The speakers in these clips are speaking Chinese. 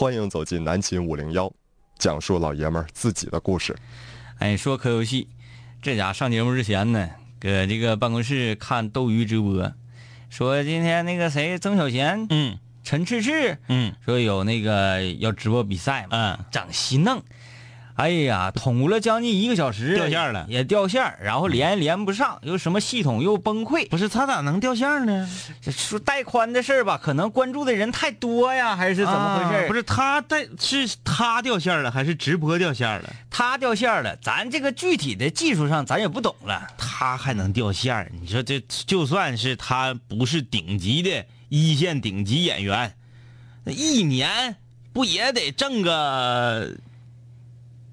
欢迎走进南秦五零幺，讲述老爷们儿自己的故事。哎，说可游戏，这家上节目之前呢，搁这个办公室看斗鱼直播，说今天那个谁曾小贤、嗯陈赤赤嗯说有那个要直播比赛嘛，嗯，整西弄。哎呀，捅了将近一个小时，掉线了也掉线，然后连连不上，又什么系统又崩溃。不是他咋能掉线呢？这说带宽的事儿吧，可能关注的人太多呀，还是怎么回事、啊不是他带是他掉线了，还是直播掉线了？他掉线了，咱这个具体的技术上咱也不懂了。他还能掉线你说这就算是他不是顶级的一线顶级演员，那一年不也得挣个？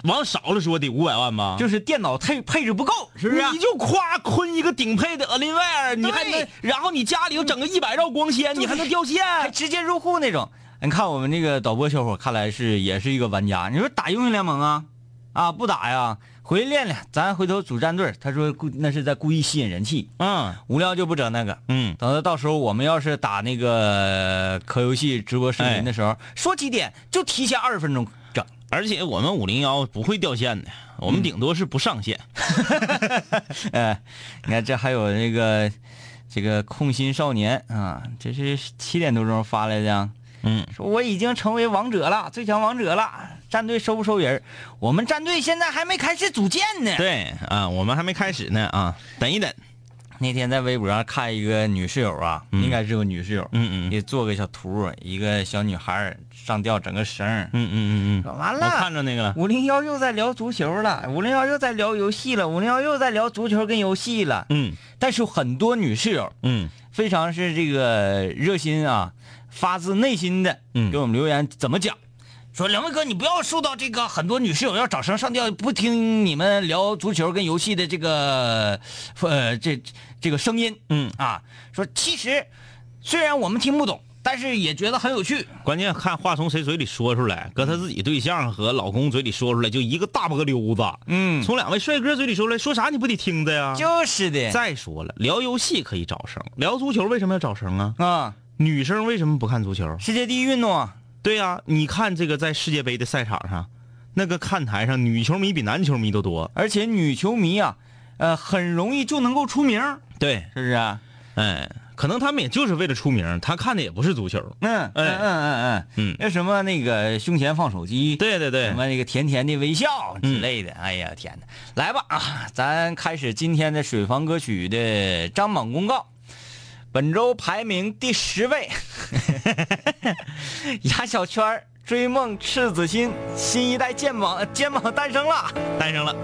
往少了说得五百万吧？就是电脑配配置不够，是不是？你就夸坤一个顶配的 a l i n w a r 你还能，然后你家里又整个一百兆光纤，你还能掉线？还直接入户那种。你看我们那个导播小伙，看来是也是一个玩家。你说打英雄联盟啊，啊不打呀，回去练练，咱回头组战队。他说故那是在故意吸引人气，嗯无聊就不整那个。嗯，等到到时候我们要是打那个可游戏直播视频的时候，说几点就提前二十分钟整。而且我们五零幺不会掉线的，我们顶多是不上线。哎，你看这还有那个这个空心少年啊，这是七点多钟发来的。嗯，说我已经成为王者了，最强王者了。战队收不收人？我们战队现在还没开始组建呢。对啊，我们还没开始呢啊，等一等。那天在微博上看一个女室友啊，应该是个女室友，嗯嗯也做个小图，一个小女孩上吊整个绳嗯。嗯嗯嗯说完了，我看，着那个了。五零幺又在聊足球了，五零幺又在聊游戏了，五零幺又在聊足球跟游戏了。嗯但是很多女室友嗯非常是这个热心啊，发自内心的嗯给我们留言，怎么讲？说两位哥，你不要受到这个很多女室友要找绳上吊，不听你们聊足球跟游戏的这个呃这这个声音嗯，啊。说其实虽然我们听不懂，但是也觉得很有趣。关键看话从谁嘴里说出来，搁他自己对象和老公嘴里说出来，就一个大波溜子。嗯，从两位帅哥嘴里说出来，说啥你不得听着呀？就是的再说了，聊游戏可以找声，聊足球为什么要找声啊？啊，女生为什么不看足球？世界第一运动啊，对呀、你看这个在世界杯的赛场上，那个看台上女球迷比男球迷都多。而且女球迷啊，呃，很容易就能够出名，对，是不是啊？哎，可能他们也就是为了出名，他看的也不是足球。嗯嗯嗯嗯嗯嗯那什么那个胸前放手机，对对对什，么那个甜甜的微笑之类的，哎呀天哪！来吧啊，咱开始今天的水房歌曲的张榜公告。本周排名第十位，牙小圈儿追梦赤子心，新一代肩膀肩膀诞生了。诞生了。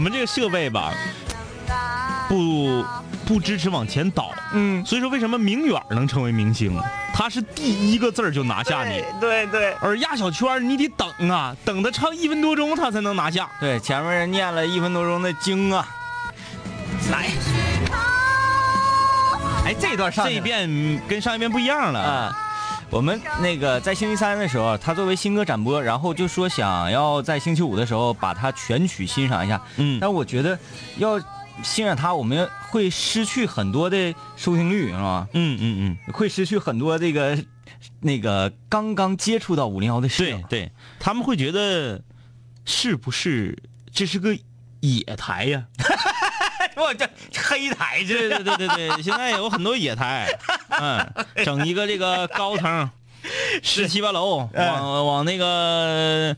们这个设备吧，不不不支持往前倒。嗯，所以说，为什么明远能成为明星？他是第一个字儿就拿下你，对对而压小圈儿你得等啊，等他唱一分多钟他才能拿下。对，前面人念了一分多钟的经啊，来，哎，这段上这一遍跟上一遍不一样了。啊，我们那个在星期三的时候，他作为新歌展播，然后就说想要在星期五的时候把它全曲欣赏一下。嗯但我觉得要欣赏它，我们会失去很多的收听率，是吧？嗯嗯嗯，会失去很多这个那个刚刚接触到五零幺的室友对。对，他们会觉得是不是这是个野台呀？我这黑台对对对对对，现在有很多野台，嗯，整一个这个高层，十七八楼，往往那个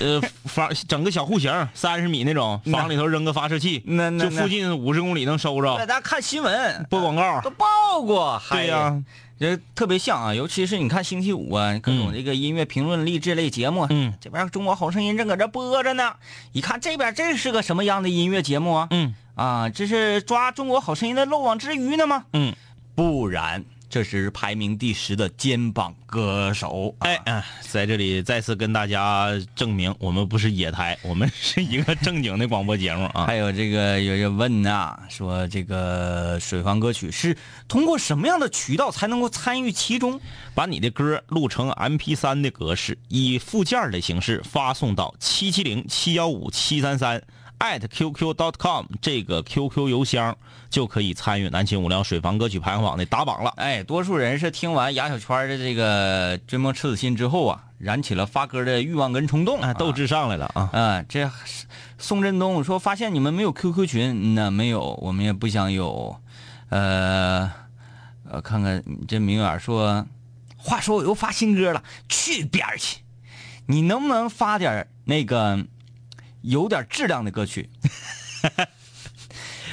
呃房整个小户型，三十米那种，房里头扔个发射器，那那就附近五十公里能收着，大家看新闻播广告都。报过，对呀、这特别像啊，尤其是你看星期五啊，各种这个音乐评论励志类节目，嗯，这边《中国好声音》正搁这播着呢，一看这边这是个什么样的音乐节目啊？嗯啊，这是抓《中国好声音》的漏网之鱼呢吗？嗯，不然，这是排名第十的肩膀歌手。啊哎，啊，在这里再次跟大家证明，我们不是野台，我们是一个正经的广播节目啊。还有这个有人问呐、说这个水房歌曲是通过什么样的渠道才能够参与其中？把你的歌录成 MP 三的格式，以附件的形式发送到七七零七幺五七三三 at qq.com 这个 QQ 邮箱，就可以参与南秦五聊水房歌曲排行榜的打榜了。哎，多数人是听完牙小圈的这个《追梦赤子心》之后啊，燃起了发歌的欲望跟冲动啊，斗志上来了啊！啊，这宋振东说发现你们没有 QQ 群，嗯那没有，我们也不想有。呃，呃，看看这明远说，话说我又发新歌了，去边儿去！你能不能发点那个有点质量的歌曲？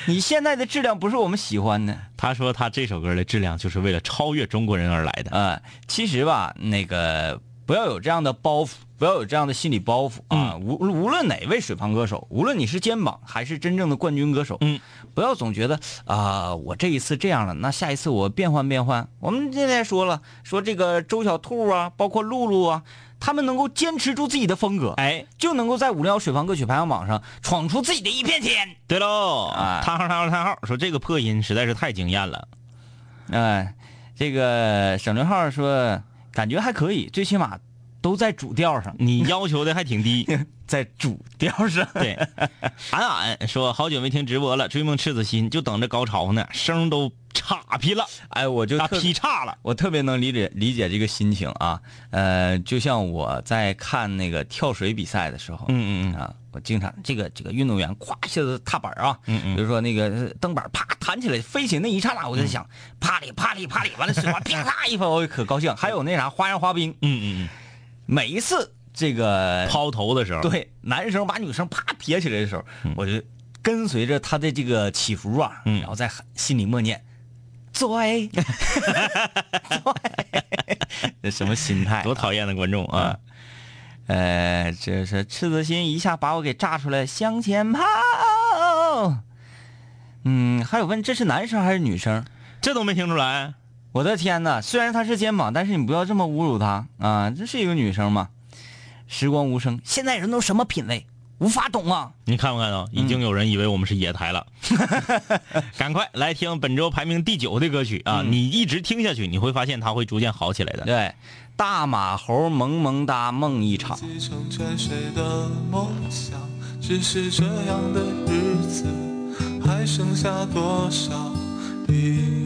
你现在的质量不是我们喜欢的。他说他这首歌的质量就是为了超越中国人而来的。啊，其实吧，那个不要有这样的包袱，不要有这样的心理包袱啊。无无论哪位水旁歌手，无论你是肩膀还是真正的冠军歌手，嗯，不要总觉得啊、我这一次这样了，那下一次我变换变换。我们现在说了，说这个周小兔啊，包括露露啊，他们能够坚持住自己的风格，哎，就能够在五零幺水房歌曲排行榜上闯出自己的一片天。对喽，啊叹号叹号叹号，说这个破音实在是太惊艳了。哎，这个省略号说感觉还可以，最起码都在主调上。你要求的还挺低。在主调上。对，俺俺说好久没听直播了，追梦赤子心就等着高潮呢，声都岔劈了，哎，我就劈叉了。我特别能理解理解这个心情啊。呃，就像我在看那个跳水比赛的时候，嗯嗯嗯啊，我经常这个这个运动员咵一下子踏板啊，嗯嗯比如说那个蹬板啪弹起来飞起那一刹那，我就在想，啪里啪里啪里，完了水花啪啦一翻，我就可高兴。还有那啥花样滑冰，嗯嗯嗯每一次这个嗯，抛头的时候，对，男生把女生啪撇起来的时候，我就跟随着他的这个起伏啊，嗯然后在心里默念“追”，追，这什么心态、多！讨厌的观众啊！呃，这是赤子心一下把我给炸出来，向前跑。嗯，还有问这是男生还是女生？这都没听出来，我的天呐，虽然她是肩膀，但是你不要这么侮辱她啊！这是一个女生嘛？时光无声，现在人都什么品味，无法懂啊！你看没看到？已经有人以为我们是野台了。赶快来听本周排名第九的歌曲啊！你一直听下去，你会发现它会逐渐好起来的。对，大马猴萌萌哒梦一场。继承沉睡的梦想，只是这样的日子还剩下多少已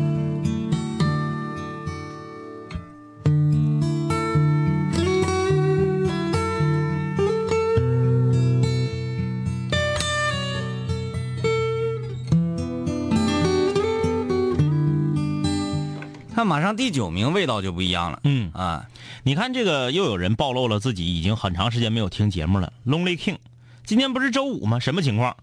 上第九名，味道就不一样了。嗯啊，你看这个又有人暴露了自己已经很长时间没有听节目了。Lonely King，今天不是周五吗？什么情况？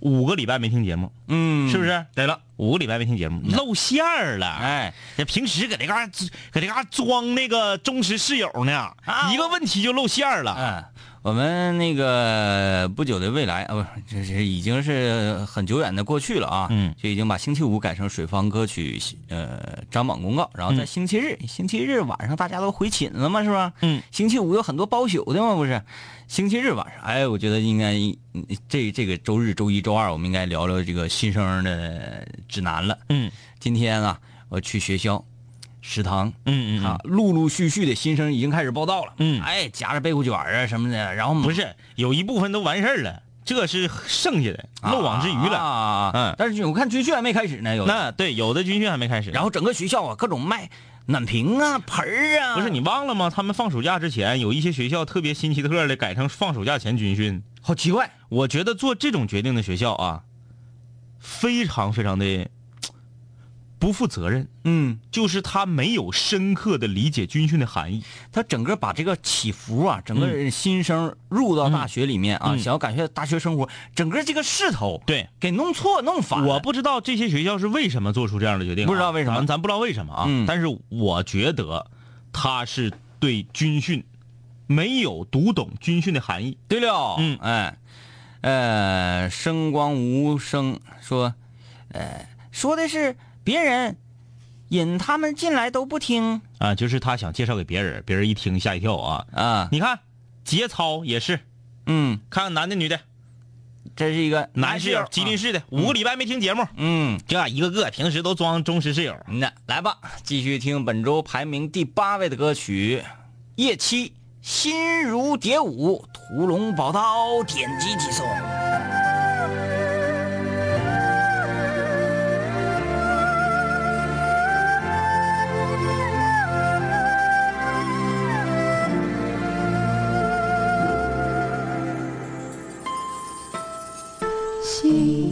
五个礼拜没听节目，嗯，是不？是？对了，五个礼拜没听节目，露馅儿了。哎，这平时搁这嘎搁这嘎装那个忠实室友呢，啊一个问题就露馅儿了。哎，我们那个不久的未来，啊，不，这是已经是很久远的过去了啊。嗯就已经把星期五改成水方歌曲呃张榜公告，然后在嗯星期日，星期日晚上大家都回寝了嘛，是吧？嗯，星期五有很多包宿的嘛，不是？星期日晚上，哎，我觉得应该嗯这这个周日、周一周二，我们应该聊聊这个新生的指南了。嗯今天啊，我去学校食堂。嗯嗯啊，陆陆续续的新生已经开始报道了。嗯哎，夹着贝果卷啊什么的，然后不是有一部分都完事儿了，这是剩下的漏网之鱼了。啊。嗯但是我看军训还没开始呢，有的。那对，有的军训还没开始。然后整个学校啊，各种卖暖瓶啊、盆儿啊。不是你忘了吗？他们放暑假之前，有一些学校特别新奇特的改成放暑假前军训。好奇怪。我觉得做这种决定的学校啊，非常非常的不负责任，嗯，就是他没有深刻的理解军训的含义。他整个把这个起伏啊，整个新生入到大学里面啊，嗯想要感受大学生活，整个这个势头对，给弄错弄反。我不知道这些学校是为什么做出这样的决定啊、不知道为什么咱咱不知道为什么啊。嗯但是我觉得他是对军训没有读懂军训的含义。对了，嗯哎，呃，声光无声说，呃，说的是别人引他们进来都不听。啊，就是他想介绍给别人，别人一听吓一跳啊！啊，你看节操也是，嗯，看看男的女的，这是一个男室友，吉林市，的，五个礼拜没听节目，嗯，这一个个平时都装忠实室友。那来吧，继续听本周排名第八位的歌曲，夜七心如蝶舞，屠龙宝刀，点击即送。心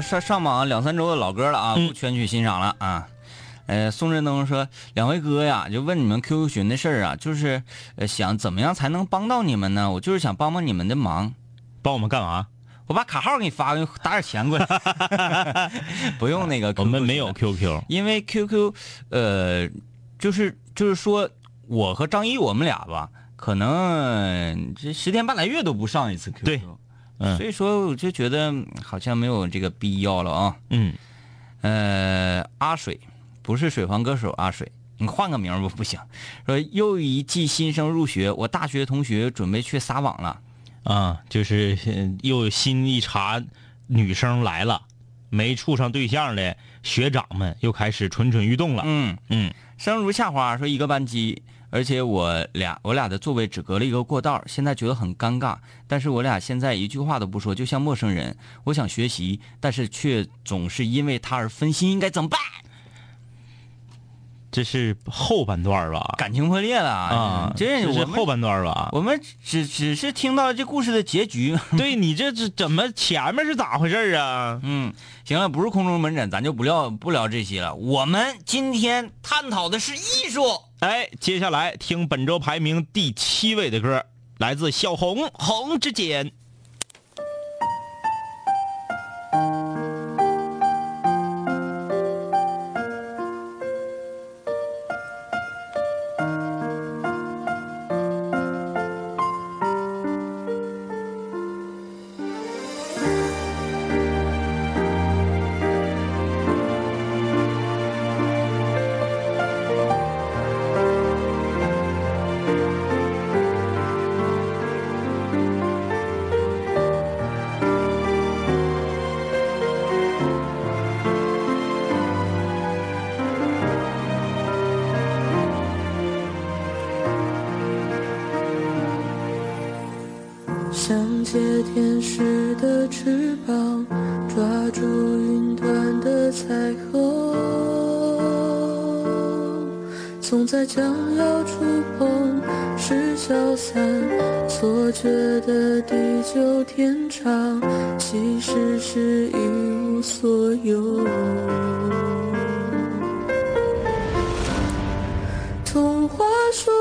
上上榜两三周的老歌了啊，嗯不全去欣赏了啊。呃，宋振东说：“两位哥呀，就问你们 QQ 群的事儿啊，就是呃想怎么样才能帮到你们呢？我就是想帮帮你们的忙，帮我们干嘛？我把卡号给你发过去，打点钱过来。不用那个 QQ 我们没有 QQ。因为 QQ，呃，就是就是说，我和张一我们俩吧，可能这十天半来月都不上一次 QQ。对嗯所以说我就觉得嗯好像没有这个必要了啊。嗯，呃，阿水不是水房歌手阿水，你换个名儿不不行。说又一季新生入学，我大学同学准备去撒网了。啊，就是呃又新一茬女生来了，没处上对象的学长们又开始蠢蠢欲动了。嗯，嗯生如夏花说一个班级而且我俩我俩的座位只隔了一个过道，现在觉得很尴尬。但是我俩现在一句话都不说，就像陌生人。我想学习，但是却总是因为他而分心，应该怎么办？这是后半段吧？感情破裂了啊，这是后半段吧？我们只只是听到了这故事的结局。对你这这怎么前面是咋回事啊？嗯，行了，不是空中门诊，咱就不聊不聊这些了。我们今天探讨的是艺术。哎，接下来听本周排名第七位的歌，来自小红《红之间》。散，错觉的地久天长，其实是一无所有。童话说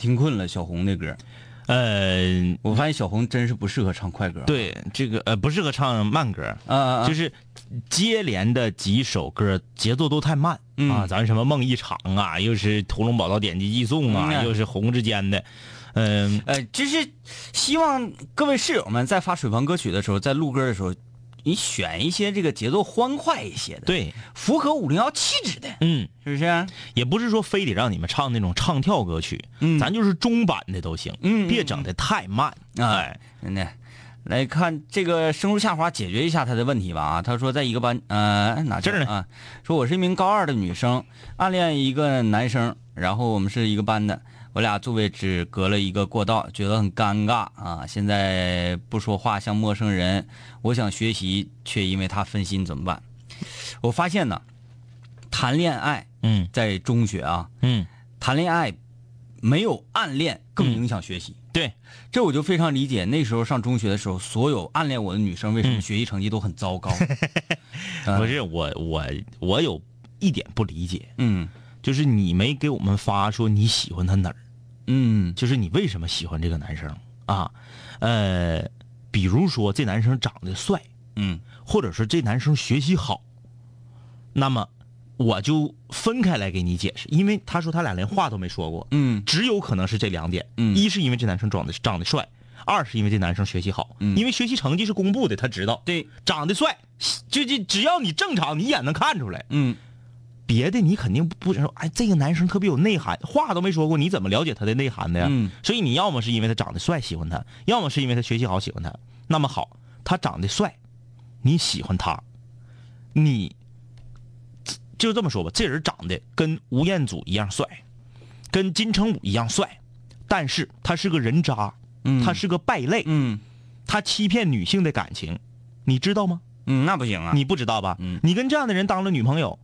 听困了小红的歌，呃，我发现小红真是不适合唱快歌。对，这个呃不适合唱慢歌，啊就是接连的几首歌节奏都太慢、嗯。啊，咱什么梦一场啊，又是屠龙宝刀点击寄送啊，嗯啊。又是红之间的，嗯、呃，就是希望各位室友们在发水房歌曲的时候，在录歌的时候，你选一些这个节奏欢快一些的，，对，符合五零幺气质的，嗯，是不是？也不是说非得让你们唱那种唱跳歌曲，嗯咱就是中版的都行，嗯嗯别整的太慢，哎，真的。来看这个生如夏花，解决一下他的问题吧啊！他说，在一个班，呃，哪这儿呢啊？说我是一名高二的女生，暗恋一个男生，然后我们是一个班的，我俩座位只隔了一个过道，觉得很尴尬啊！现在不说话像陌生人，我想学习，却因为他分心，怎么办？我发现呢，谈恋爱嗯在中学啊，嗯，谈恋爱没有暗恋更影响学习。对，这我就非常理解。那时候上中学的时候，所有暗恋我的女生为什么嗯学习成绩都很糟糕？啊 不是我我我有一点不理解，嗯就是你没给我们发说你喜欢他哪儿，嗯。就是你为什么喜欢这个男生啊？呃，比如说这男生长得帅，嗯。或者说这男生学习好，那么我就分开来给你解释，因为他说他俩连话都没说过，嗯。只有可能是这两点，嗯。一是因为这男生长得长得帅，二是因为这男生学习好，嗯。因为学习成绩是公布的，他知道，对，长得帅，就就只要你正常，你一眼能看出来，嗯别的你肯定不不说，哎，这个男生特别有内涵，话都没说过，你怎么了解他的内涵的呀？嗯所以你要么是因为他长得帅喜欢他，要么是因为他学习好喜欢他。那么好，他长得帅，你喜欢他，你就这么说吧，这人长得跟吴彦祖一样帅，跟金城武一样帅，但是他是个人渣，嗯，他是个败类，嗯他欺骗女性的感情，你知道吗？嗯，那不行啊！你不知道吧？嗯你跟这样的人当了女朋友，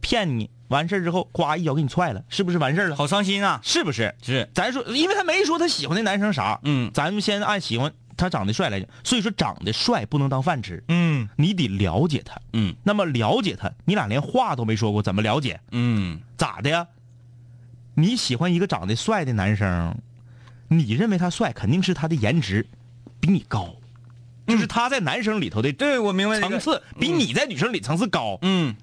骗你，完事儿之后，呱一脚给你踹了，是不是完事儿了？好伤心啊！是不是？是，咱说，因为他没说他喜欢那男生啥，嗯咱们先按喜欢他长得帅来讲，所以说长得帅不能当饭吃，嗯你得了解他。嗯那么了解他，你俩连话都没说过，怎么了解？嗯咋的呀？你喜欢一个长得帅的男生，你认为他帅，肯定是他的颜值比你高。就是他在男生里头的对我明白层次比你在女生里层次高，嗯，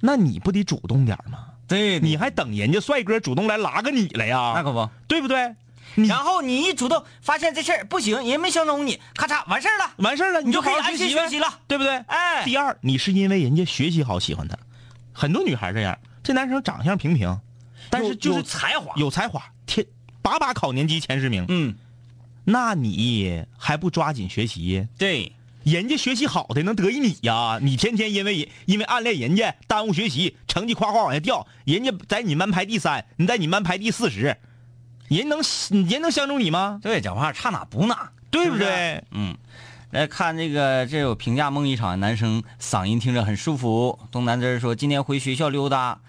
那你不得主动点吗？对你还等人家帅哥主动来拉个你来呀？那可不。对不对？然后你一主动发现这事儿不行，人家没相中你，咔嚓完事儿了，完事儿了，你就可以安心学习了，对不对？哎第二，你是因为人家学习好喜欢他，很多女孩这样，这男生长相平平，但是就是有才华，有才华，天把把考年级前十名，嗯，那你还不抓紧学习？对，人家学习好的能得意你呀？你天天因为人因为暗恋人家耽误学习，成绩夸夸往下掉，人家在你们班排第三，你在你们班排第四十，人能人能相中你吗？对，讲话差哪补哪，对不对？嗯，来看这个，这有评价梦一场，男生嗓音听着很舒服。东南枝儿说，今天回学校溜达，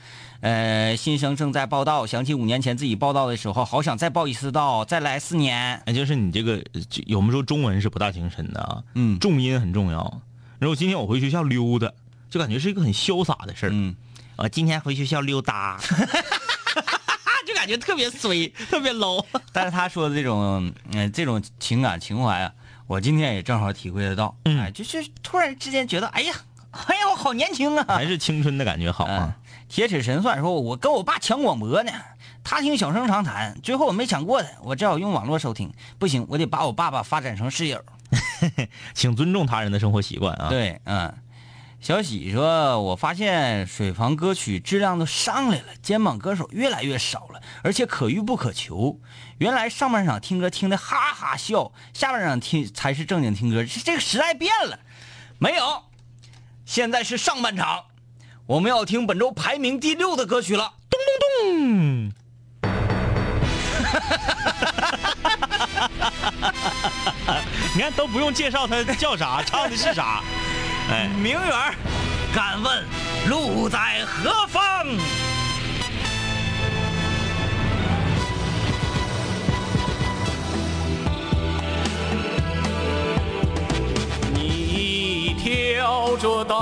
呃，新生正在报道，想起五年前自己报道的时候，好想再报一次道，再来四年。哎，就是你这个，就有没有说中文是不大精深的啊？嗯重音很重要。然后今天我回学校溜达，就感觉是一个很潇洒的事儿。嗯，我今天回学校溜达，就感觉特别衰，特别 low。但是他说的这种，嗯、这种情感情怀啊，我今天也正好体会得到。嗯哎，就是突然之间觉得，哎呀，哎呀，我好年轻啊！还是青春的感觉好嗯啊。，铁齿神算说，我跟我爸抢广播呢，他听小声长谈，最后我没抢过他，我只好用网络收听。不行，我得把我爸爸发展成室友。请尊重他人的生活习惯啊。，对，嗯。小喜说：“我发现水房歌曲质量都上来了，肩膀歌手越来越少了，而且可遇不可求。原来上半场听歌听的哈哈笑，下半场听才是正经听歌。这这个时代变了，没有，现在是上半场，我们要听本周排名第六的歌曲了。咚咚咚，你看都不用介绍他叫啥，唱的是啥。哎，名媛，敢问路在何方？你挑着担，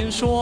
先说。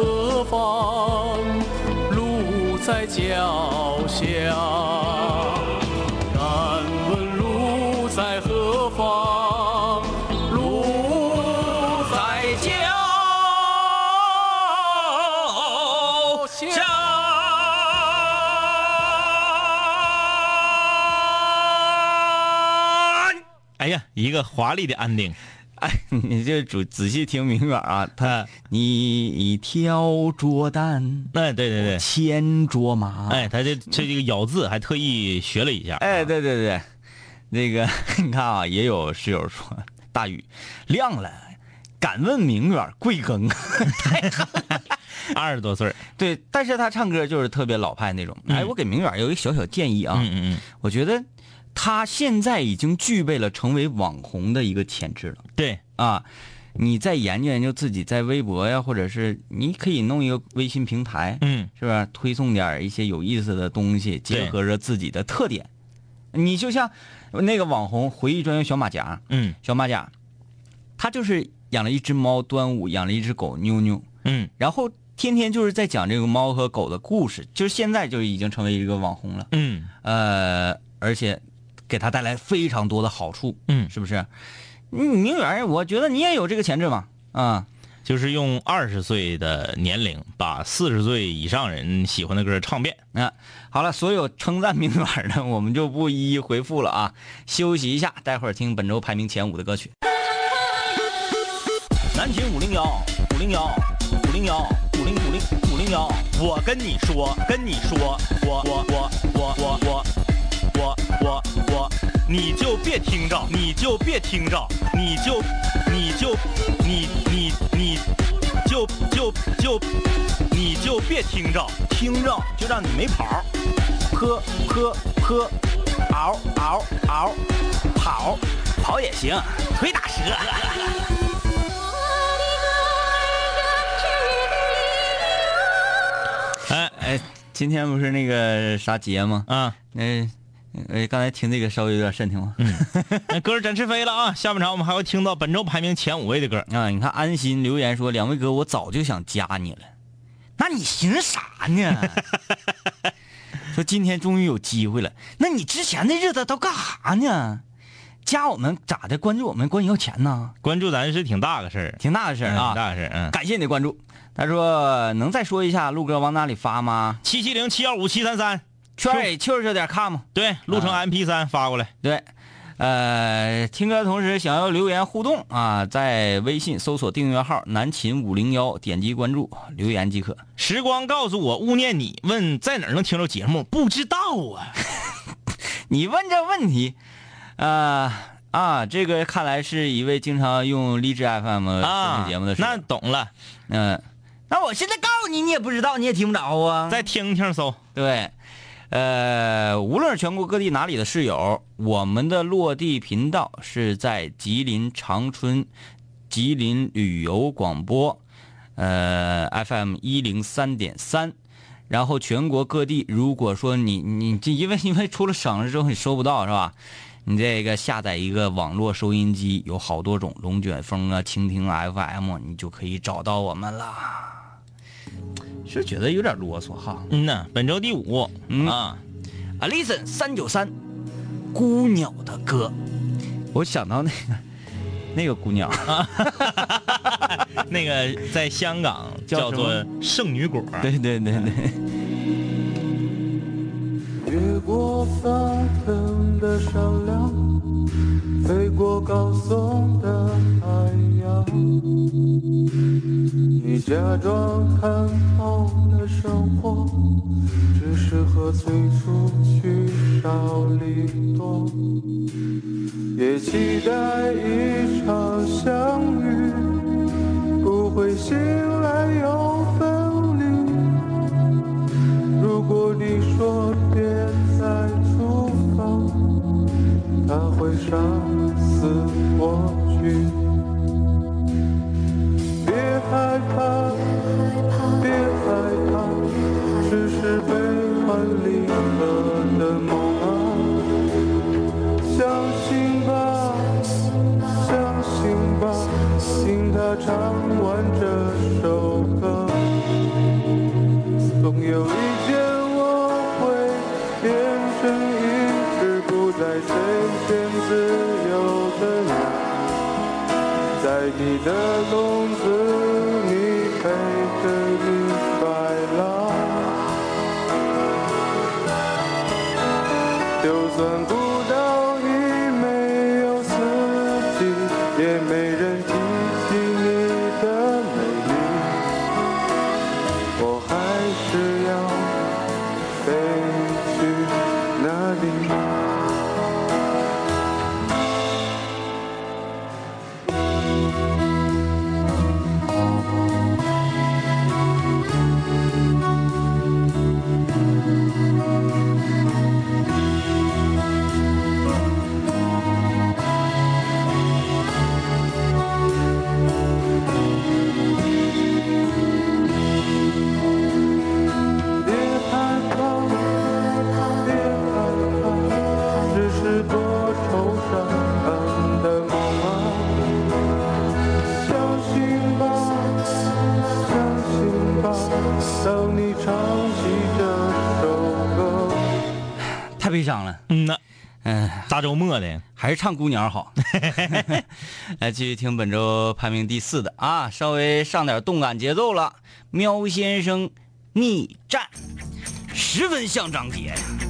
何方？路在脚下。敢问路在何方？路在脚下。哎呀，一个华丽的安定。哎，你这主仔细听明远啊，他你挑着担，哎，对对对，牵着马，哎，他这这这个咬字还特意学了一下。哎，对对对，那个 你看啊，也有室友说大雨亮了，敢问明远贵庚？二十多岁对，但是他唱歌就是特别老派那种。哎，我给明远有一个小小建议啊，嗯嗯嗯，我觉得他现在已经具备了成为网红的一个潜质了。对，啊。你再研究研究自己在微博呀，或者是你可以弄一个微信平台，嗯，是不是推送点一些有意思的东西，结合着自己的特点？你就像那个网红回忆专用小马甲，嗯。小马甲，他就是养了一只猫端午，养了一只狗妞妞，嗯，然后天天就是在讲这个猫和狗的故事，就是现在就已经成为一个网红了，嗯。呃，而且给他带来非常多的好处，嗯，是不是？你明远，我觉得你也有这个潜质嘛，啊、就是用二十岁的年龄把四十岁以上人喜欢的歌唱遍。啊，好了，所有称赞明远的，我们就不一一回复了啊。休息一下，待会儿听本周排名前五的歌曲。南秦五零幺，五零幺，五零幺，五零五零五零幺。我跟你说，跟你说，我我我我我我我我我，你就别听着，你就别听着，你就你就你你你就就就你就别听着，听着就让你没跑儿，坡坡坡，嗷嗷嗷，跑跑也行，腿打折。哎哎，今天不是那个啥节吗？啊，嗯、呃，刚才听这个稍微有点瘆听吗？那歌儿展翅飞了啊！下半场我们还会听到本周排名前五位的歌。啊，你看安心留言说，两位哥，我早就想加你了，那你寻思啥呢？说今天终于有机会了，那你之前的日子都干啥呢？加我们咋的？关注我们管你要钱呢？关注咱是挺大个事儿，挺大个事儿啊挺啊！大个事儿。嗯，感谢你的关注。他说能再说一下陆哥往哪里发吗？七七零七幺五七三三，圈 A 秋儿点 com。对，录成啊 MP 三发过来。对，呃，听歌的同时想要留言互动啊，在微信搜索订阅号“南秦五零幺”，点击关注，留言即可。时光告诉我，勿念你。问在哪儿能听着节目？不知道啊。你问这问题，啊、啊，这个看来是一位经常用荔枝 FM 听节目的，室友那懂了，嗯、那我现在告诉你，你也不知道，你也听不着啊。再听听搜。对，呃，无论是全国各地哪里的室友，我们的落地频道是在吉林长春吉林旅游广播，呃，FM 一零三点三。然后全国各地，如果说你你这因为因为出了省了之后你收不到是吧？你这个下载一个网络收音机，有好多种，龙卷风啊、蜻蜓 FM，你就可以找到我们啦。是觉得有点啰嗦哈。嗯呐，本周第五。嗯啊，，Alison 三九三，孤鸟的歌，我想到那个 那个姑娘，那个在香港叫做圣女果。对对对对，越过翻腾的山梁，飞过高耸的海洋。你假装看透了生活，只是和最初去少离多，也期待一场相遇，不会醒来又分。如果你说别再出发他会杀死过去。别害怕别害怕只是悲欢离合的梦啊相信吧相信吧听他唱完这首歌总有一自由的鸟，在你的笼。太悲伤了。嗯呐，嗯、大周末的，还是唱姑娘好。来，继续听本周排名第四的啊，稍微上点动感节奏了。喵先生逆战，十分像张杰呀。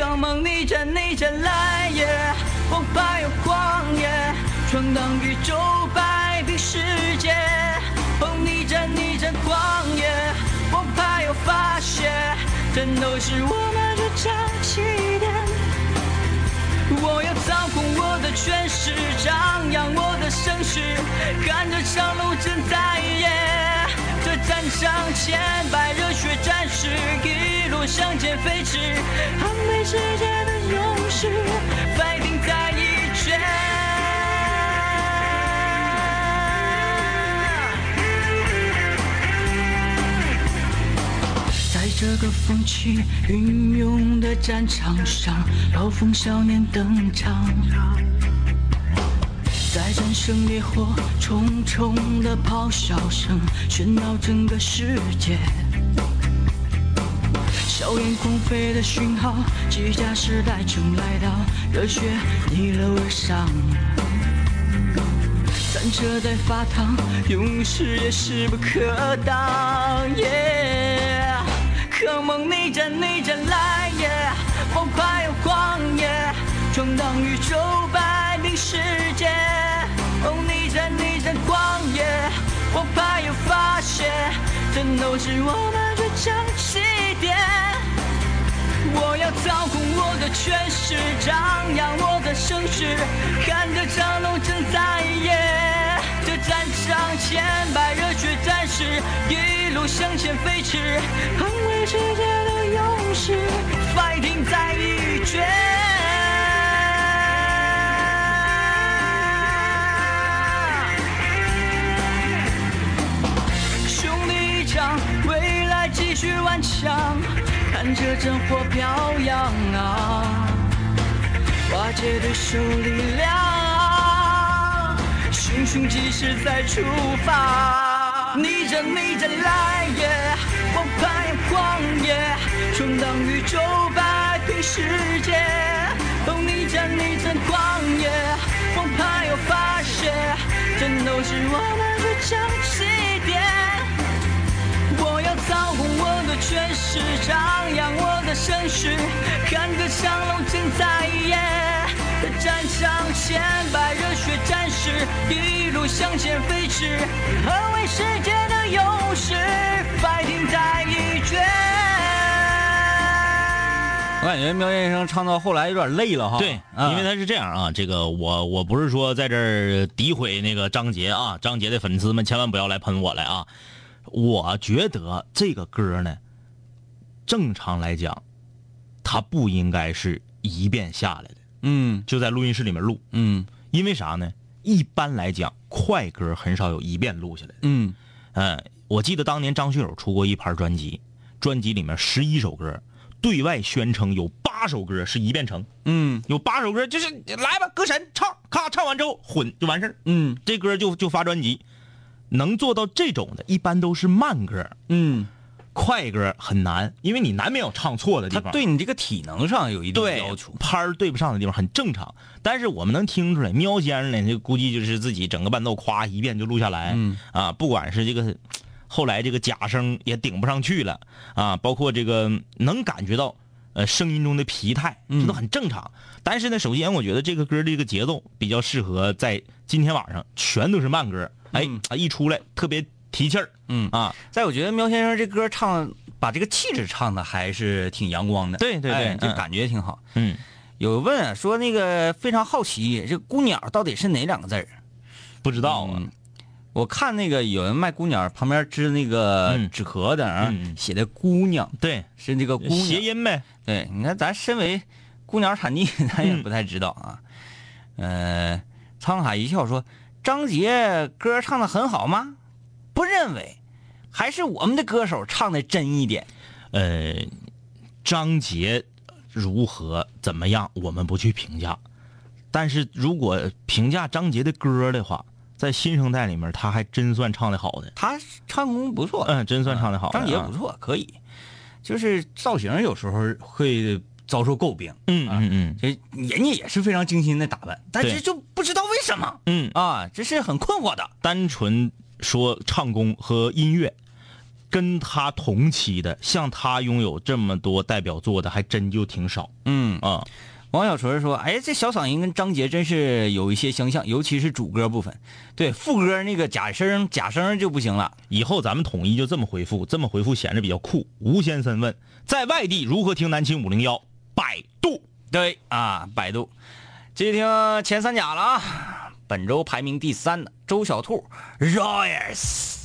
Come on，逆战逆战来也！我怕有狂野，闯荡宇宙，摆平世界。哦，逆战逆战狂野，我怕有发泄，战斗是我们倔强起点。我要操控我的权势，张扬我的声势，看这场路正在演。战场千百热血战士，一路向前飞驰，捍卫世界的勇士，fighting 在一拳。在这个风起云涌的战场上，暴风少年登场。战胜烈火，重重的咆哮声喧闹整个世界。硝烟狂飞的讯号，机甲时代正来到，热血逆流而上。战车在发烫，勇士也势不可挡。耶、Come on，逆战逆战来也！我快要狂野，闯荡宇宙，摆平世界。哦，逆战逆战狂野，我怕有发泄，战斗是我们倔强起点。我要操控我的权势，张扬我的声势，看这场龙正在演。这战场千百热血战士，一路向前飞驰，捍卫世界的勇士，fighting 在一拳。来继续顽强，看着战火飘扬啊，瓦解对手力量，熊熊气势再出发，逆战逆战来也，我怕有狂野，闯荡宇宙，摆平世界，哦，逆战逆战狂野，我怕有发泄，战斗是我们倔强起点。我要操控我的权势，张扬我的声势，看这场龙正在演。这战场千百热血战士，一路向前飞驰，捍卫世界的勇士，fighting 在一决。我，感觉苗先生唱到后来有点累了哈。对，啊因为他是这样啊，这个我我不是说在这儿诋毁那个张杰啊，张杰的粉丝们千万不要来喷我来啊。我觉得这个歌呢，正常来讲，它不应该是一遍下来的，嗯就在录音室里面录，嗯因为啥呢？一般来讲，快歌很少有一遍录下来的。嗯嗯，我记得当年张学友出过一盘专辑，专辑里面十一首歌，对外宣称有八首歌是一遍成。嗯有八首歌，就是来吧，歌神唱，咔唱完之后混就完事儿，嗯这歌就就发专辑。能做到这种的，一般都是慢歌，嗯，快歌很难，因为你难免有唱错的地方。他方。对你这个体能上有一定对要求。拍儿对不上的地方很正常，但是我们能听出来，喵先生呢，就估计就是自己整个伴奏夸一遍就录下来，嗯。啊，不管是这个后来这个假声也顶不上去了。啊，包括这个能感觉到呃声音中的疲态，这都很正常。但是呢，首先我觉得这个歌的这个节奏比较适合在今天晚上全都是慢歌，哎嗯。啊一出来特别提气儿，嗯。啊，再我觉得苗先生这歌唱把这个气质唱的还是挺阳光的，对对对嗯哎这感觉挺好。嗯，有问啊说那个非常好奇，这孤鸟到底是哪两个字儿？不知道啊，嗯我看那个有人卖姑娘，旁边支那个嗯。纸壳的啊，写的姑娘对，是那个姑娘。谐音呗，对，你看咱身为姑娘产地，咱也嗯不太知道啊。呃，沧海一笑说：“张杰歌唱的很好吗？不认为，还是我们的歌手唱的真一点。呃，张杰如何怎么样，我们不去评价。但是如果评价张杰的歌的话，在新生代里面，他还真算唱的好的，他唱功不错，嗯，真算唱的好的、啊张杰不，错，可以。就是造型有时候会遭受诟病，嗯嗯嗯这人家也是非常精心的打扮，但是就不知道为什么嗯，啊，这是很困惑的。单纯说唱功和音乐，跟他同期的，像他拥有这么多代表作的，还真就挺少嗯，啊。王小纯说：“哎，这小嗓音跟张杰真是有一些相像，尤其是主歌部分。对副歌那个假声，假声就不行了。以后咱们统一就这么回复，这么回复显得比较酷。吴先生问，在外地如何听南青五零幺？百度。对啊，百度，继续听前三甲了啊。本周排名第三的周小兔，Royals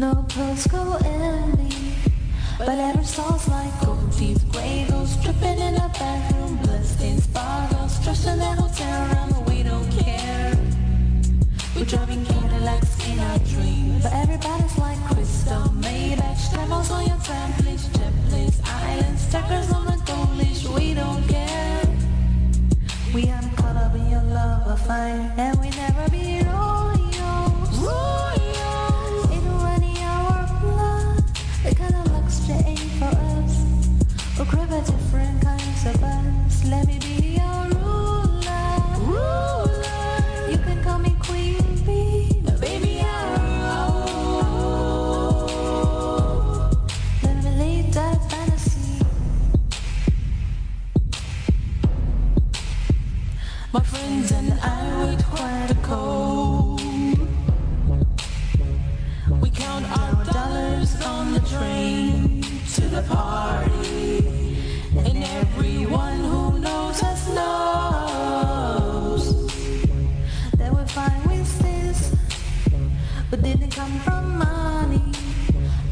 no postcode envy. But every soul's like gold teeth, gray ghosts dripping in a bathroom, bloodstains, sparkles, trust in that hotel room, we don't care. We're driving Cadillacs in our dreams, but everybody's like crystal, Maybach, diamonds on your jet planes, islands, stackers on the gold leash, we don't care. We are caught up in your love affair, and we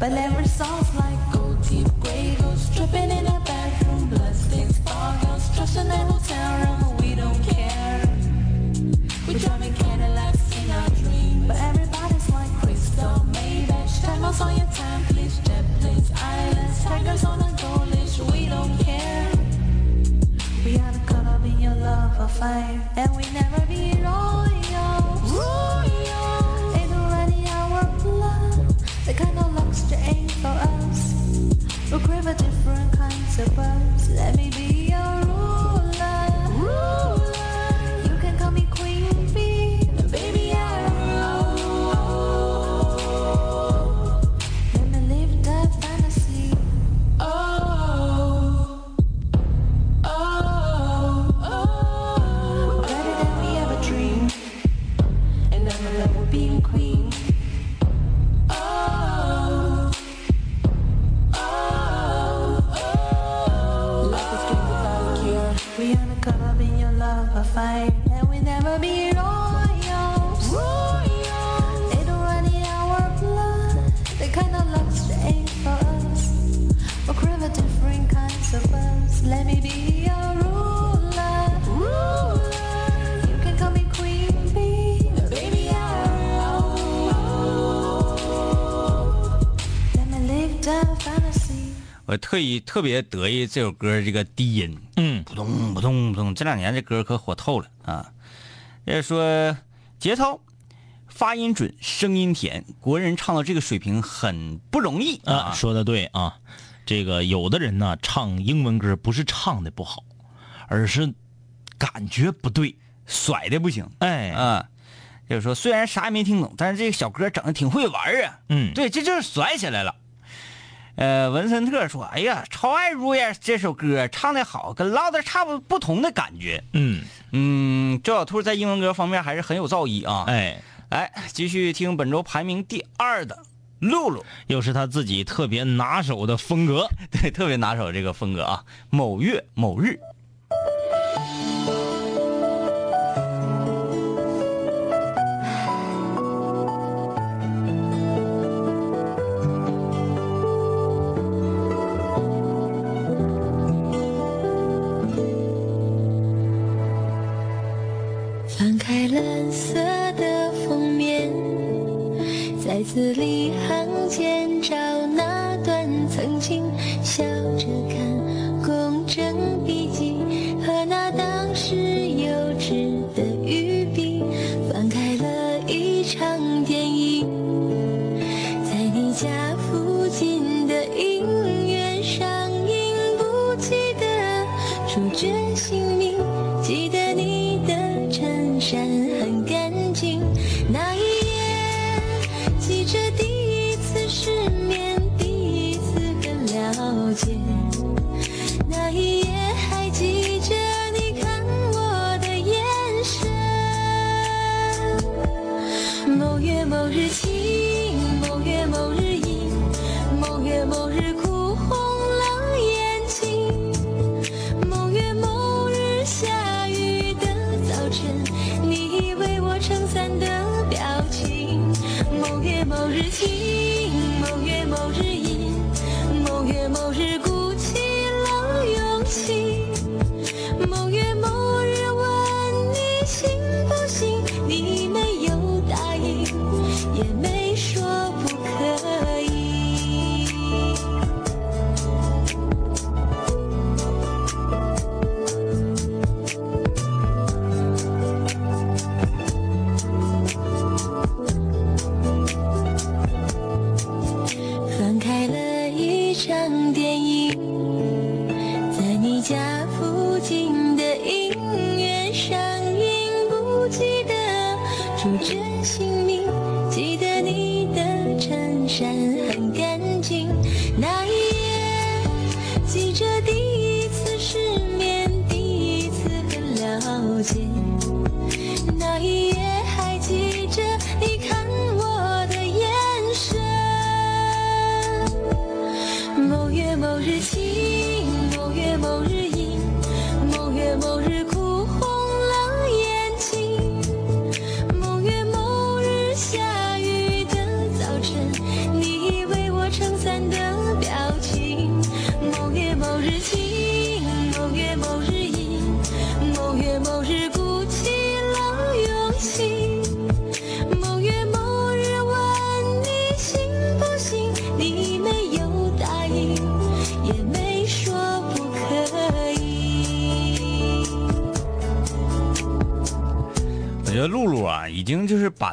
But every song's like gold Deep gray ghosts dripping in a bathroom, bloodstains, sparkles, trust in that hotel room, we don't care. We're driving Cadillacs in our dreams, but everybody's like crystal, Maybach, diamonds on your templates, jet planes, islands, tigers on a gold leash, we don't care. We are caught up in your love affair, and 特意特别得意这首歌这个低音，嗯，扑通扑通扑通，这两年这歌可火透了啊！要说节操、发音准、声音甜，国人唱到这个水平很不容易啊，啊！说的对啊，这个有的人呢唱英文歌不是唱的不好，而是感觉不对。甩的不行哎，啊！就是说虽然啥也没听懂，但是这个小哥整的挺会玩啊！嗯，对，这就是甩起来了。呃，文森特说：“哎呀，超爱如烟这首歌唱的好，跟唠的差不不同的感觉。嗯，嗯，周小兔在英文歌方面还是很有造诣啊。哎，来，继续听本周排名第二的露露，又是他自己特别拿手的风格。对，特别拿手这个风格啊。某月某日，字里行间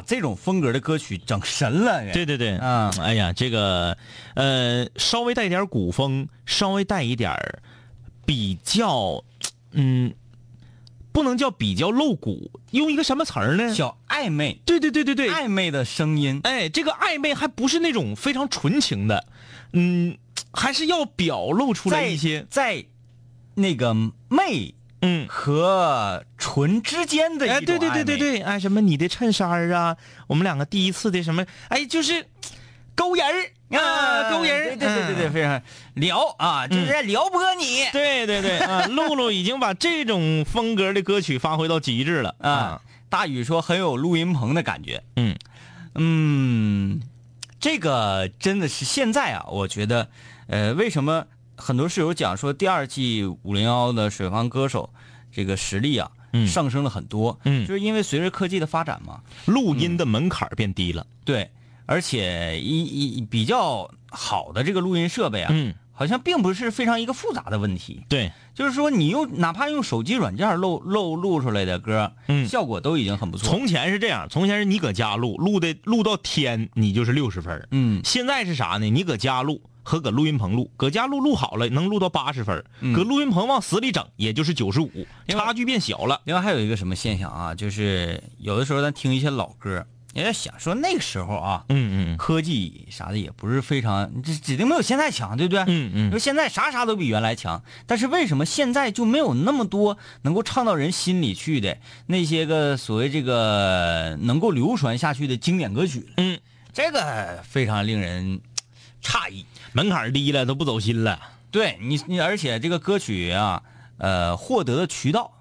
这种风格的歌曲整神了。对对对，嗯哎呀，这个呃，稍微带一点古风，稍微带一点儿比较，嗯，不能叫比较露骨，用一个什么词儿呢？小暧昧，对对对对对，暧昧的声音，哎，这个暧昧还不是那种非常纯情的，嗯，还是要表露出来一些，在那个媚嗯。和唇之间的一哎，种对对对对，对，哎，什么你的衬衫儿啊，我们两个第一次的什么，哎，就是勾人儿啊，勾人儿，对对对对对，嗯。非常撩啊，就是在撩拨你。对对对啊，露露已经把这种风格的歌曲发挥到极致了啊。大宇说很有录音棚的感觉，嗯。嗯，这个真的是现在啊，我觉得，呃，为什么很多室友讲说第二季五零幺的水房歌手这个实力啊，嗯上升了很多，嗯就是因为随着科技的发展嘛，录音的门槛变低了。对，而且一一比较好的这个录音设备啊，嗯，好像并不是非常一个复杂的问题。对，就是说，你用哪怕用手机软件录录录出来的歌，嗯效果都已经很不错。从前是这样，从前是你搁家录，录的录到天，你就是六十分嗯现在是啥呢？你搁家录和搁录音棚录，搁家录录好了能录到八十分搁录音棚往死里整，也就是九十五，差距变小了。另外还有一个什么现象啊，就是有的时候咱听一些老歌，也在想说那个时候啊，嗯嗯科技啥的也不是非常，这指定没有现在强，对不对？嗯嗯说现在啥啥都比原来强，但是为什么现在就没有那么多能够唱到人心里去的那些个所谓这个能够流传下去的经典歌曲了？嗯，这个非常令人诧异。门槛低了都不走心了。对你，你而且这个歌曲啊，呃，获得的渠道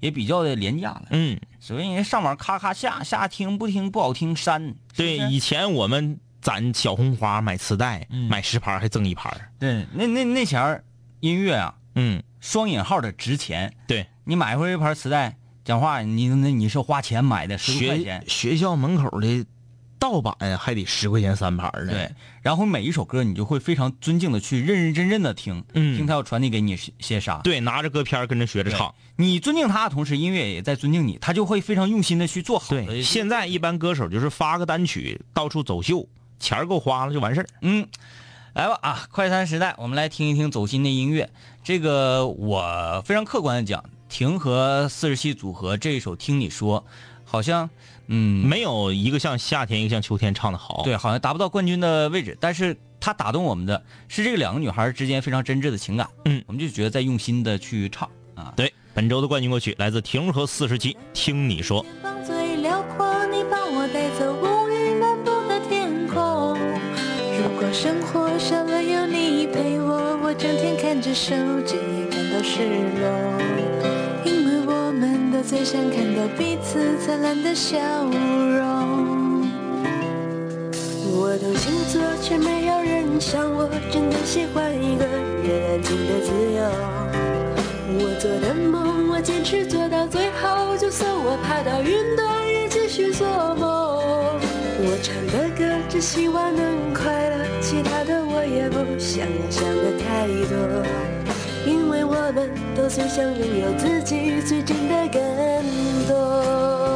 也比较的廉价了。嗯，所以人上网咔咔下下听，不听不好听删。对，以前我们攒小红花买磁带，嗯买十盘还赠一盘。对，那那那前儿音乐啊，嗯，双引号的值钱。对，你买回一盘磁带，讲话你那你是花钱买的，十多块学钱。学校门口的盗版还得十块钱三盘儿呢。对，然后每一首歌你就会非常尊敬的去认认真真的听，嗯听他要传递给你些啥。对，拿着歌片儿跟着学着唱。你尊敬他的同时，音乐也在尊敬你，他就会非常用心的去做好现在一般歌手就是发个单曲，到处走秀，钱儿够花了就完事儿。嗯，来吧啊！快餐时代，我们来听一听走心的音乐。这个我非常客观的讲，婷和四十七组合这一首《听你说》，好像嗯没有一个像夏天，一个像秋天唱的好。对，好像达不到冠军的位置，但是它打动我们的是这个两个女孩之间非常真挚的情感。嗯我们就觉得在用心的去唱啊。对，本周的冠军歌曲来自婷和四十七，听你说。放最辽阔，你帮我带走乌云漫布的天空。如果生活少了有你陪我，我整天看着手机也感到失落。我们都最想看到彼此灿烂的笑容。我懂星座，却没有人像我，真的喜欢一个人安静的自由。我做的梦，我坚持做到最后，就算我爬到云端，也继续做梦。我唱的歌，只希望能快乐，其他的我也不想要想的太多，因为我们都最想拥有自己最真的感动。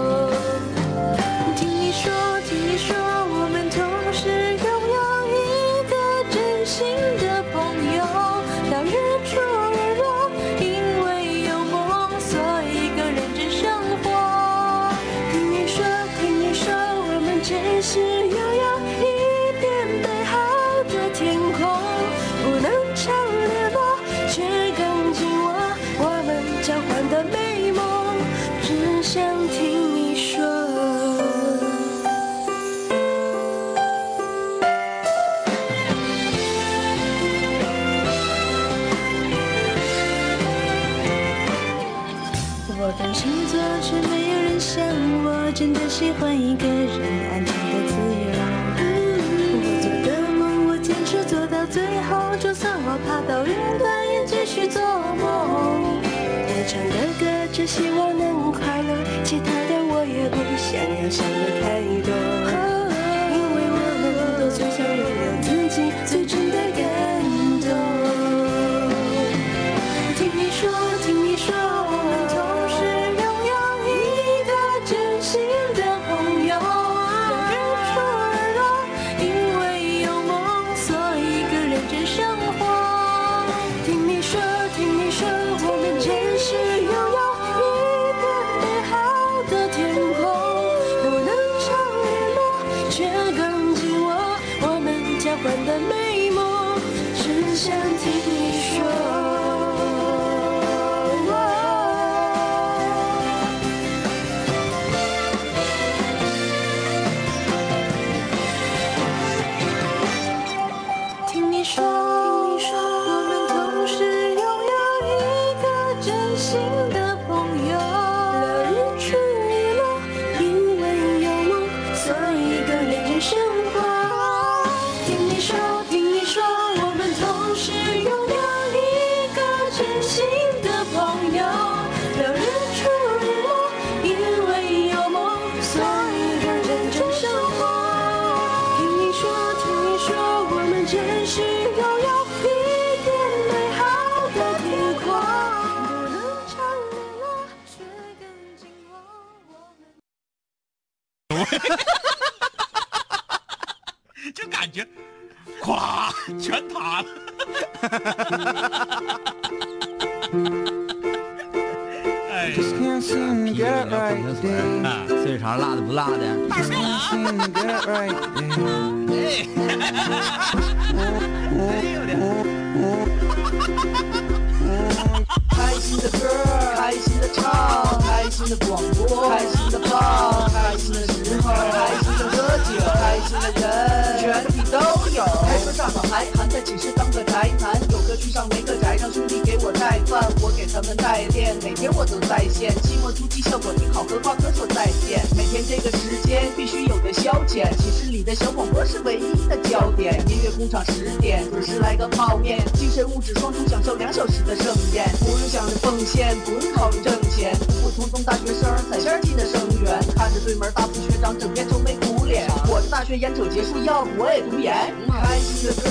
给他们代练，每天我都在线。期末突击效果挺好，和挂科说再见。每天这个时间必须有的消遣，寝室里的小广播是唯一的焦点。音乐工厂十点准时来个泡面，精神物质双重享受两小时的盛宴，不用想着奉献，不用考虑挣钱，普普通通大学生在线进的生源，看着对门大副学长整天愁眉苦脸，我的大学眼瞅结束，要不我也读研。开心的歌，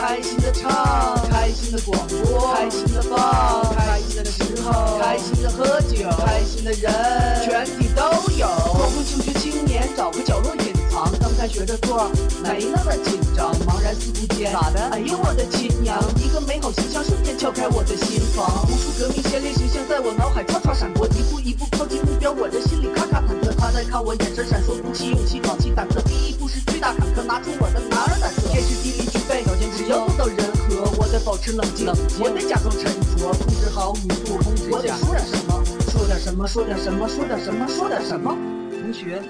开心的唱，开心的广播，开心的放，开心的时候，开心的喝酒，开心的人，全体都有。光棍求学青年找个角落隐藏，刚开学的座没那么紧张，茫然四顾间，咋的？哎呦我的亲娘！一个美好形象瞬间敲开我的心房，无数革命先烈形象在我脑海唰唰闪过，一步一步靠近目标，我的心里咔咔忐忑。他在看我眼神闪烁，鼓起勇气，壮起胆子，第一步是巨大坎坷，拿出我的男儿胆色，天时地利具备，条件只要做到人和，我得保持冷静，我得假装沉着，控制好语速，我得说点什么，说点什么，说点什么，说点什么，说点什么。同学，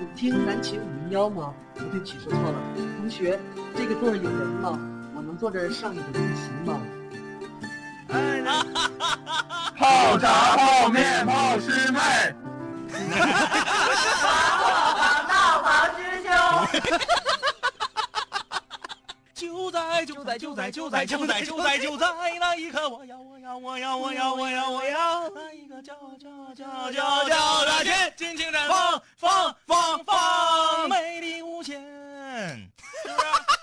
你听南琴五零幺吗？不，对不起，说错了。同学，这个座儿有人吗？我能坐这儿上一会儿自习吗？泡茶、泡面、泡师妹。鸡。不是把我们闹房兄。就在就在就在就在就在就在就在那一刻，我要我要我要我要我要我要那一个叫叫叫叫叫的尽情绽放放放放，美丽无限。是不是？